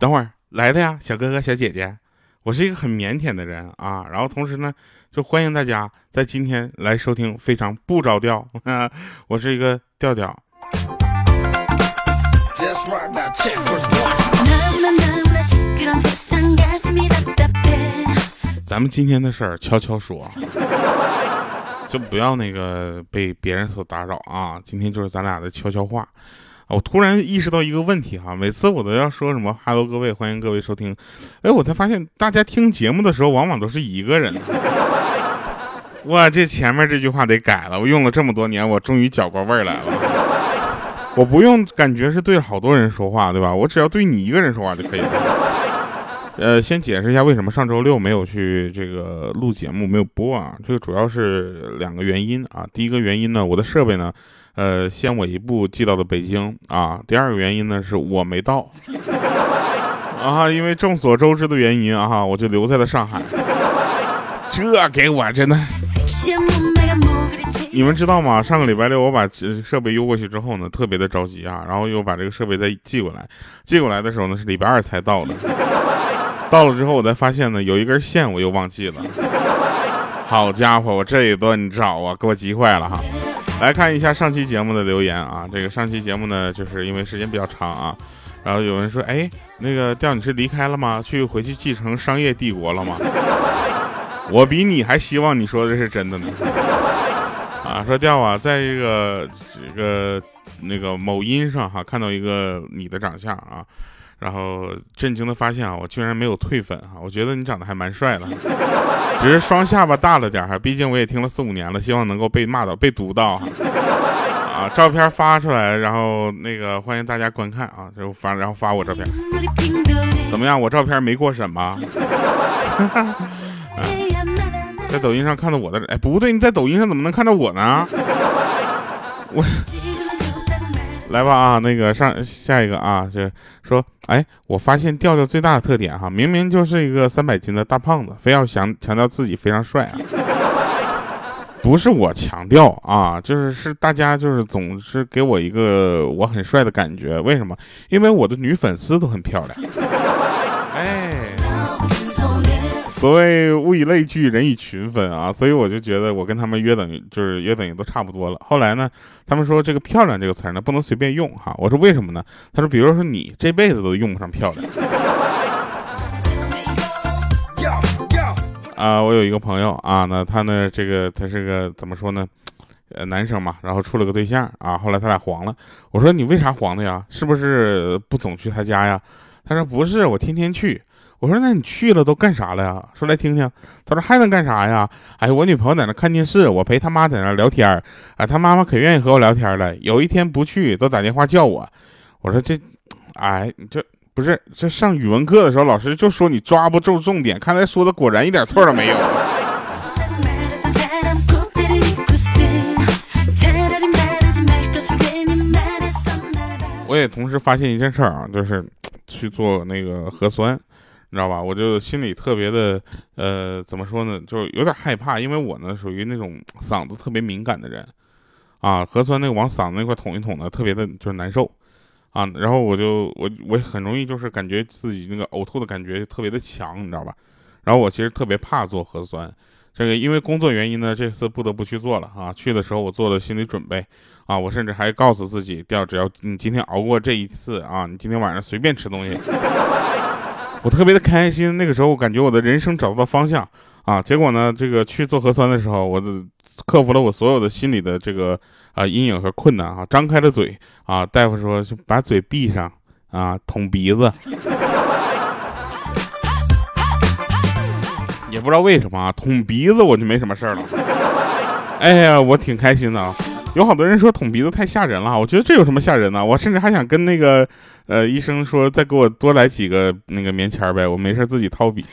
等会儿来的呀，小哥哥小姐姐，我是一个很腼腆的人啊。然后同时呢，就欢迎大家在今天来收听非常不着调，我是一个调调。咱们今天的事儿悄悄说，就不要那个被别人所打扰啊。今天就是咱俩的悄悄话。我突然意识到一个问题哈，每次我都要说什么 “hello 各位，欢迎各位收听”，哎，我才发现大家听节目的时候往往都是一个人。哇，这前面这句话得改了，我用了这么多年，我终于搅过味儿来了。我不用感觉是对好多人说话，对吧？我只要对你一个人说话就可以了。呃，先解释一下为什么上周六没有去这个录节目，没有播啊？这个主要是两个原因啊。第一个原因呢，我的设备呢，呃，先我一步寄到了北京啊。第二个原因呢，是我没到啊，因为众所周知的原因啊，我就留在了上海。这给我真的，你们知道吗？上个礼拜六我把设备邮过去之后呢，特别的着急啊，然后又把这个设备再寄过来。寄过来的时候呢，是礼拜二才到的。到了之后，我才发现呢，有一根线我又忘记了。好家伙，我这一顿找啊，给我急坏了哈！来看一下上期节目的留言啊，这个上期节目呢，就是因为时间比较长啊，然后有人说，哎，那个调你是离开了吗？去回去继承商业帝国了吗？我比你还希望你说的是真的呢。啊，说调啊，在这个这个那个某音上哈，看到一个你的长相啊。然后震惊的发现啊，我居然没有退粉哈！我觉得你长得还蛮帅的，只是双下巴大了点哈。毕竟我也听了四五年了，希望能够被骂到、被读到啊！照片发出来，然后那个欢迎大家观看啊！就发，然后发我照片，怎么样？我照片没过审吧？在抖音上看到我的，哎，不对，你在抖音上怎么能看到我呢？我。来吧啊，那个上下一个啊，就说，哎，我发现调调最大的特点哈，明明就是一个三百斤的大胖子，非要强强调自己非常帅啊。不是我强调啊，就是是大家就是总是给我一个我很帅的感觉，为什么？因为我的女粉丝都很漂亮。所谓物以类聚，人以群分啊，所以我就觉得我跟他们约等于就是约等于都差不多了。后来呢，他们说这个“漂亮”这个词呢不能随便用哈。我说为什么呢？他说，比如说你这辈子都用不上漂亮。啊，我有一个朋友啊，那他呢这个他是个怎么说呢？呃，男生嘛，然后处了个对象啊，后来他俩黄了。我说你为啥黄的呀？是不是不总去他家呀？他说不是，我天天去。我说那你去了都干啥了呀？说来听听。他说还能干啥呀？哎，我女朋友在那看电视，我陪他妈在那聊天儿。啊，他妈妈可愿意和我聊天了。有一天不去，都打电话叫我。我说这，哎，这不是这上语文课的时候，老师就说你抓不住重点。看来说的果然一点错都没有。我也同时发现一件事儿啊，就是去做那个核酸。你知道吧？我就心里特别的，呃，怎么说呢？就是有点害怕，因为我呢属于那种嗓子特别敏感的人，啊，核酸那个往嗓子那块捅一捅的，特别的就是难受，啊，然后我就我我很容易就是感觉自己那个呕吐的感觉特别的强，你知道吧？然后我其实特别怕做核酸，这个因为工作原因呢，这次不得不去做了啊。去的时候我做了心理准备，啊，我甚至还告诉自己，要只要你今天熬过这一次啊，你今天晚上随便吃东西。我特别的开心，那个时候我感觉我的人生找不到方向啊！结果呢，这个去做核酸的时候，我的克服了我所有的心理的这个啊阴影和困难啊，张开了嘴啊，大夫说把嘴闭上啊，捅鼻子，也不知道为什么啊，捅鼻子我就没什么事儿了，哎呀，我挺开心的啊。有好多人说捅鼻子太吓人了，我觉得这有什么吓人呢？我甚至还想跟那个呃医生说，再给我多来几个那个棉签呗，我没事自己掏笔。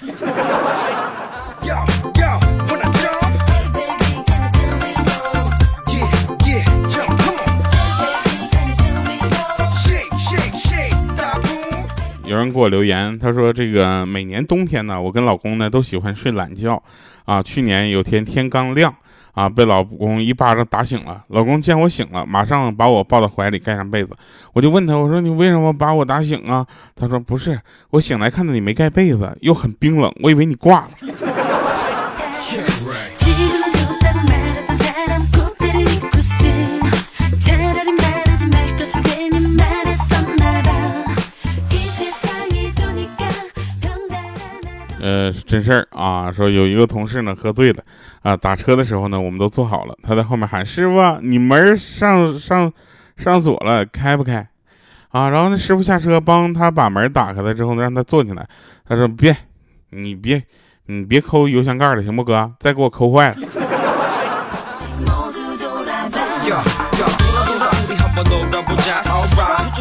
有人给我留言，他说这个每年冬天呢，我跟老公呢都喜欢睡懒觉啊。去年有天天刚亮。啊，被老公一巴掌打醒了。老公见我醒了，马上把我抱到怀里，盖上被子。我就问他，我说你为什么把我打醒啊？他说不是，我醒来看到你没盖被子，又很冰冷，我以为你挂了。呃，真事儿啊，说有一个同事呢喝醉了，啊，打车的时候呢，我们都坐好了，他在后面喊师傅，你门上上上锁了，开不开？啊，然后那师傅下车帮他把门打开了之后呢，让他坐进来，他说别，你别，你别抠油箱盖了，行不哥？再给我抠坏了。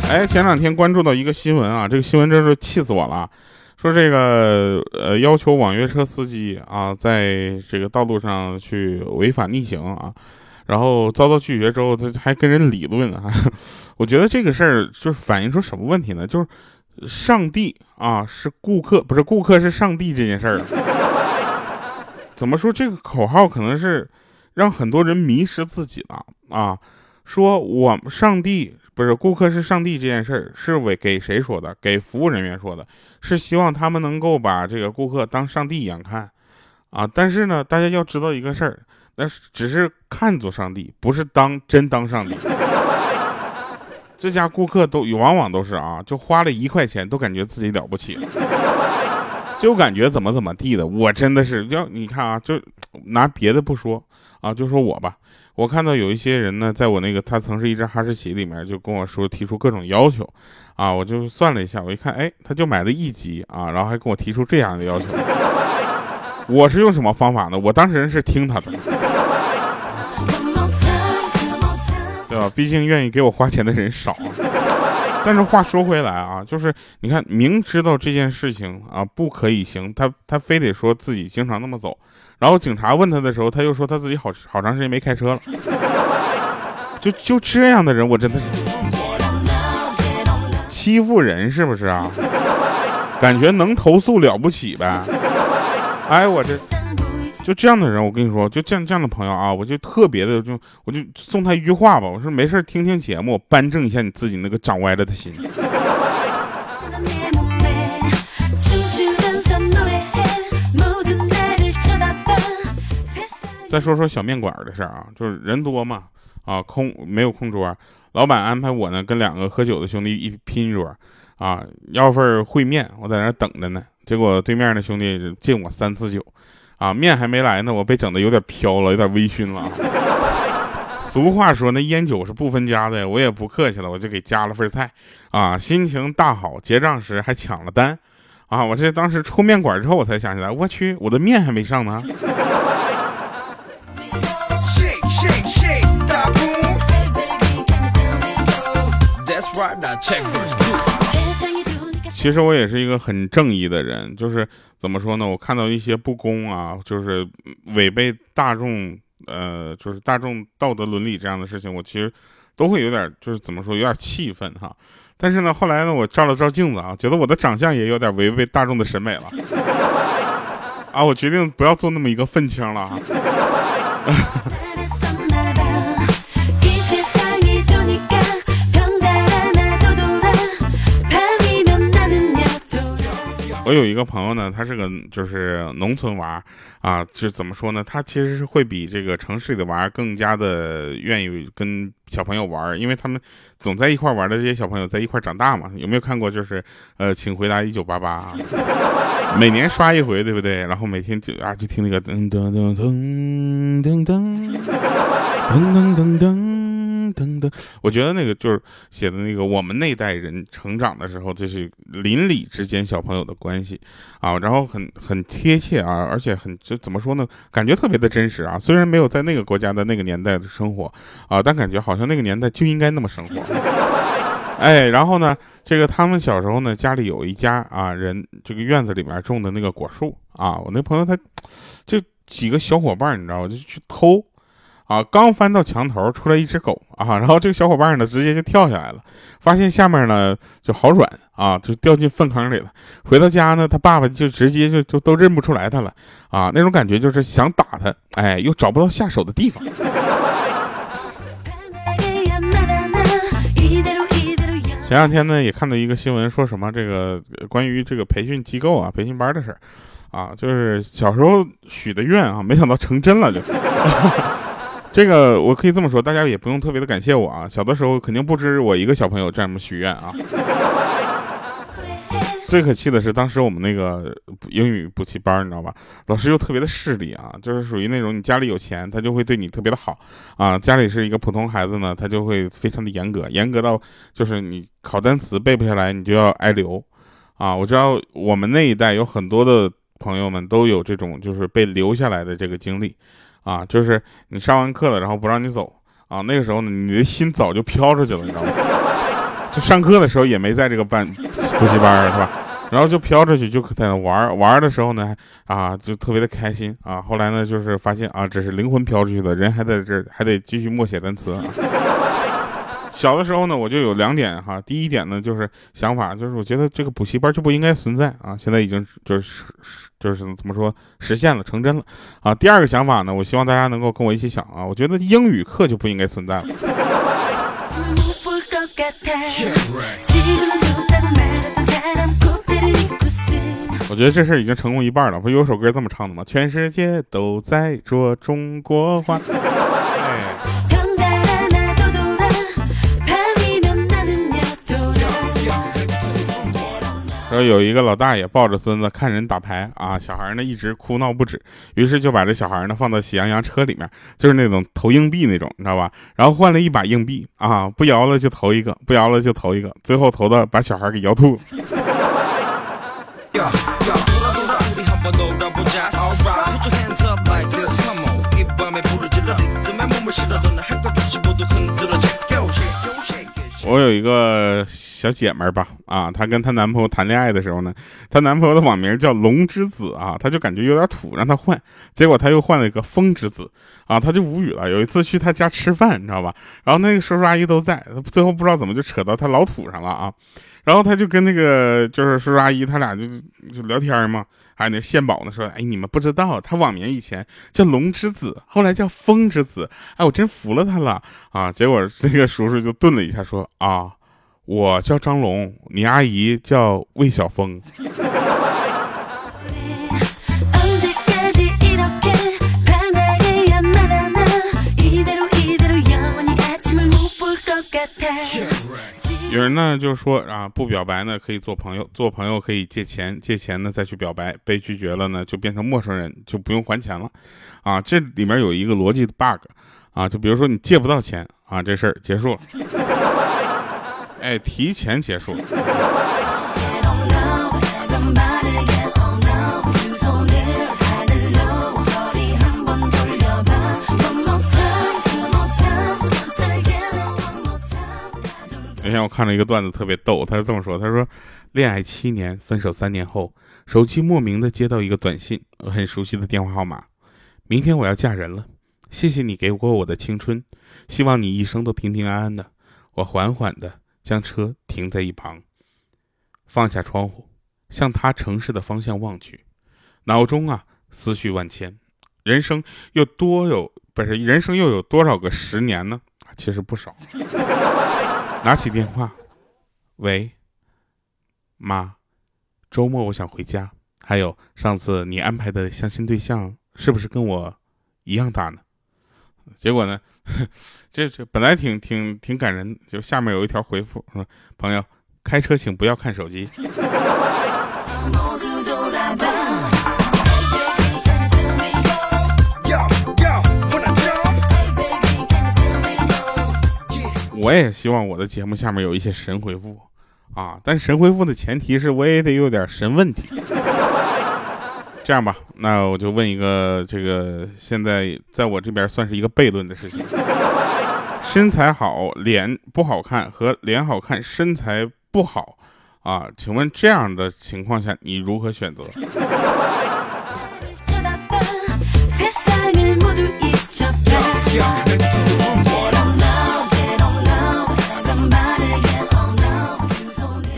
哎，前两天关注到一个新闻啊，这个新闻真是气死我了。说这个呃，要求网约车司机啊，在这个道路上去违法逆行啊，然后遭到拒绝之后，他还跟人理论啊。我觉得这个事儿就是反映出什么问题呢？就是上帝啊是顾客，不是顾客是上帝这件事儿。怎么说这个口号可能是让很多人迷失自己了啊？说我们上帝。不是顾客是上帝这件事儿是为给谁说的？给服务人员说的，是希望他们能够把这个顾客当上帝一样看，啊！但是呢，大家要知道一个事儿，那只是看作上帝，不是当真当上帝。这家顾客都往往都是啊，就花了一块钱都感觉自己了不起，就感觉怎么怎么地的。我真的是要你看啊，就拿别的不说啊，就说我吧。我看到有一些人呢，在我那个他曾是一只哈士奇里面，就跟我说提出各种要求，啊，我就算了一下，我一看，哎，他就买了一级啊，然后还跟我提出这样的要求。我是用什么方法呢？我当时是听他的，对吧？毕竟愿意给我花钱的人少。但是话说回来啊，就是你看，明知道这件事情啊不可以行，他他非得说自己经常那么走，然后警察问他的时候，他又说他自己好好长时间没开车了，就就这样的人，我真的是欺负人是不是啊？感觉能投诉了不起呗？哎，我这。就这样的人，我跟你说，就这样这样的朋友啊，我就特别的，就我就送他一句话吧，我说没事听听节目，扳正一下你自己那个长歪了的心。再说说小面馆的事儿啊，就是人多嘛，啊空没有空桌，老板安排我呢跟两个喝酒的兄弟一拼桌，啊要份烩面，我在那等着呢，结果对面的兄弟敬我三次酒。啊，面还没来呢，我被整的有点飘了，有点微醺了。俗话说，那烟酒是不分家的，我也不客气了，我就给加了份菜。啊，心情大好，结账时还抢了单。啊，我这当时出面馆之后，我才想起来，我去，我的面还没上呢。其实我也是一个很正义的人，就是怎么说呢？我看到一些不公啊，就是违背大众呃，就是大众道德伦理这样的事情，我其实都会有点，就是怎么说，有点气愤哈。但是呢，后来呢，我照了照镜子啊，觉得我的长相也有点违背大众的审美了啊，我决定不要做那么一个愤青了啊。我有一个朋友呢，他是个就是农村娃啊，就怎么说呢？他其实是会比这个城市里的娃更加的愿意跟小朋友玩，因为他们总在一块玩的这些小朋友在一块长大嘛。有没有看过？就是呃，请回答一九八八，每年刷一回，对不对？然后每天就啊，就听那个噔噔噔噔噔噔噔噔噔。噔噔，我觉得那个就是写的那个我们那代人成长的时候，就是邻里之间小朋友的关系啊，然后很很贴切啊，而且很就怎么说呢，感觉特别的真实啊。虽然没有在那个国家的那个年代的生活啊，但感觉好像那个年代就应该那么生活。哎，然后呢，这个他们小时候呢，家里有一家啊人，这个院子里面种的那个果树啊，我那朋友他就几个小伙伴，你知道吗？就去偷。啊，刚翻到墙头，出来一只狗啊，然后这个小伙伴呢，直接就跳下来了，发现下面呢就好软啊，就掉进粪坑里了。回到家呢，他爸爸就直接就就都认不出来他了啊，那种感觉就是想打他，哎，又找不到下手的地方。前两天呢，也看到一个新闻，说什么这个关于这个培训机构啊、培训班的事儿啊，就是小时候许的愿啊，没想到成真了就。这个我可以这么说，大家也不用特别的感谢我啊。小的时候肯定不止我一个小朋友这么许愿啊。最可气的是，当时我们那个英语补习班，你知道吧？老师又特别的势利啊，就是属于那种你家里有钱，他就会对你特别的好啊；家里是一个普通孩子呢，他就会非常的严格，严格到就是你考单词背不下来，你就要挨留啊。我知道我们那一代有很多的朋友们都有这种就是被留下来的这个经历。啊，就是你上完课了，然后不让你走啊。那个时候呢，你的心早就飘出去了，你知道吗？就上课的时候也没在这个班补习班是吧？然后就飘出去，就在那玩玩的时候呢，啊，就特别的开心啊。后来呢，就是发现啊，这是灵魂飘出去的，人还在这，还得继续默写单词。小的时候呢，我就有两点哈。第一点呢，就是想法，就是我觉得这个补习班就不应该存在啊。现在已经就是就是怎么说实现了，成真了啊。第二个想法呢，我希望大家能够跟我一起想啊。我觉得英语课就不应该存在了。我觉得这事已经成功一半了。不有首歌这么唱的吗？全世界都在说中国话。说有一个老大爷抱着孙子看人打牌啊，小孩呢一直哭闹不止，于是就把这小孩呢放到喜羊羊车里面，就是那种投硬币那种，你知道吧？然后换了一把硬币啊，不摇了就投一个，不摇了就投一个，最后投的把小孩给摇吐了。我有一个小姐们儿吧，啊，她跟她男朋友谈恋爱的时候呢，她男朋友的网名叫龙之子啊，她就感觉有点土，让他换，结果他又换了一个风之子，啊，她就无语了。有一次去她家吃饭，你知道吧？然后那个叔叔阿姨都在，最后不知道怎么就扯到她老土上了啊，然后他就跟那个就是叔叔阿姨他俩就就聊天嘛。还有那献宝呢，说，哎，你们不知道，他网名以前叫龙之子，后来叫风之子，哎，我真服了他了啊！结果那个叔叔就顿了一下，说，啊，我叫张龙，你阿姨叫魏小峰。有人呢就说啊，不表白呢可以做朋友，做朋友可以借钱，借钱呢再去表白，被拒绝了呢就变成陌生人，就不用还钱了，啊，这里面有一个逻辑的 bug，啊，就比如说你借不到钱啊，这事儿结束了，哎，提前结束了。我看了一个段子，特别逗。他是这么说：“他说，恋爱七年，分手三年后，手机莫名的接到一个短信，很熟悉的电话号码。明天我要嫁人了，谢谢你给过我的青春，希望你一生都平平安安的。”我缓缓的将车停在一旁，放下窗户，向他城市的方向望去，脑中啊思绪万千。人生又多有不是？人生又有多少个十年呢？其实不少。拿起电话，喂，妈，周末我想回家。还有上次你安排的相亲对象是不是跟我一样大呢？结果呢，这这本来挺挺挺感人，就下面有一条回复说：“朋友，开车请不要看手机。”我也希望我的节目下面有一些神回复啊，但神回复的前提是我也得有点神问题。这样吧，那我就问一个这个现在在我这边算是一个悖论的事情：身材好脸不好看和脸好看身材不好啊？请问这样的情况下你如何选择？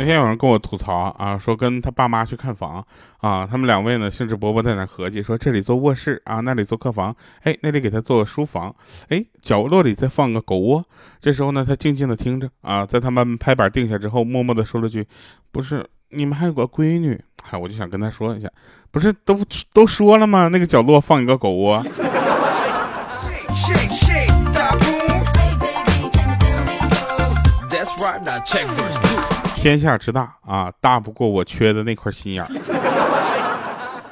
天有人跟我吐槽啊，说跟他爸妈去看房啊，他们两位呢兴致勃勃在那合计，说这里做卧室啊，那里做客房，哎，那里给他做书房，哎，角落里再放个狗窝。这时候呢，他静静的听着啊，在他们拍板定下之后，默默的说了句：“不是，你们还有个闺女。”嗨，我就想跟他说一下，不是都都说了吗？那个角落放一个狗窝。天下之大啊，大不过我缺的那块心眼。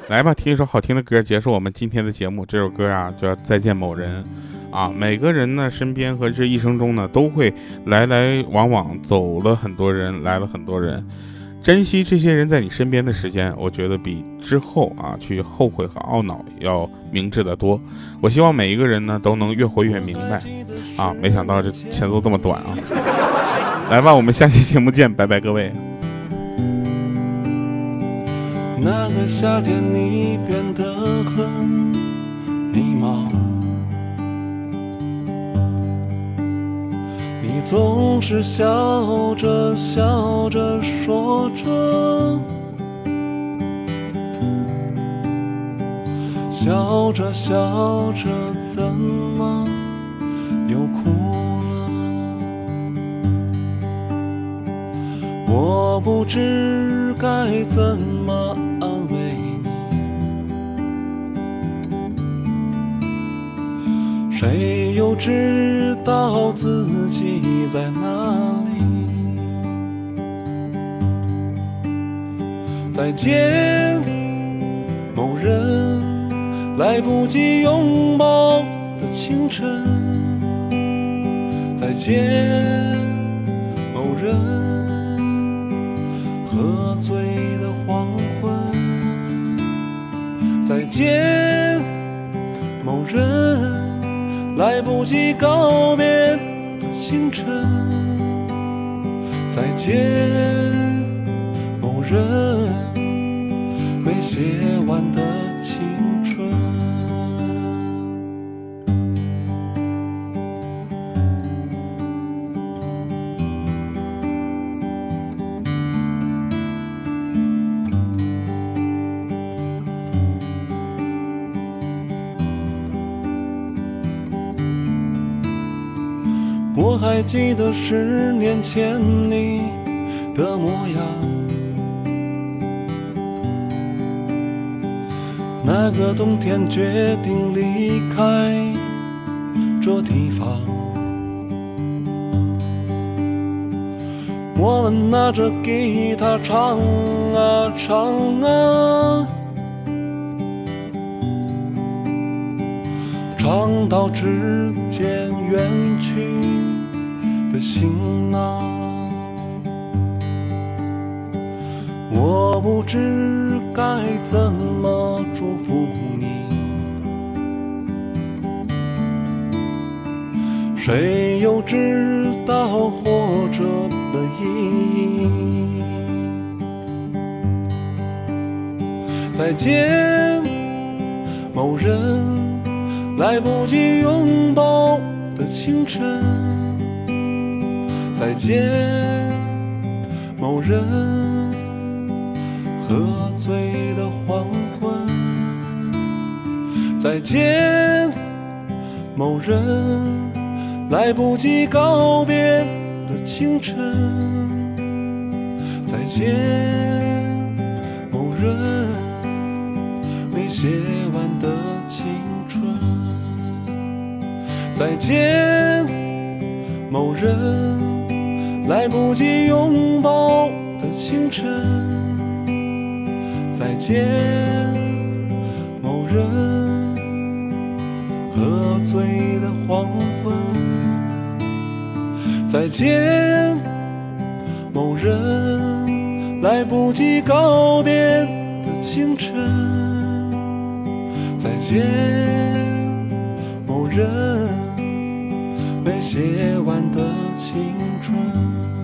来吧，听一首好听的歌，结束我们今天的节目。这首歌啊，叫《再见某人》啊。每个人呢，身边和这一生中呢，都会来来往往，走了很多人，来了很多人。珍惜这些人在你身边的时间，我觉得比之后啊去后悔和懊恼要明智的多。我希望每一个人呢，都能越活越明白啊。没想到这前奏这么短啊。来吧，我们下期节目见，拜拜，各位。那个夏天，你变得很迷茫，你总是笑着笑着说着，笑着笑着，怎么不知该怎么安慰你，谁又知道自己在哪里？再见，某人，来不及拥抱的清晨。再见，来不及告别的清晨，再见，某人，没写完的我还记得十年前你的模样，那个冬天决定离开这地方，我们拿着吉他唱啊唱啊，唱到指渐远去。的行囊，我不知该怎么祝福你。谁又知道活着的意义？再见，某人，来不及拥抱的清晨。再见，某人，喝醉的黄昏。再见，某人，来不及告别的清晨。再见，某人，没写完的情。再见，某人。来不及拥抱的清晨，再见，某人。喝醉的黄昏，再见，某人。来不及告别的清晨，再见，某人。没写完的青春。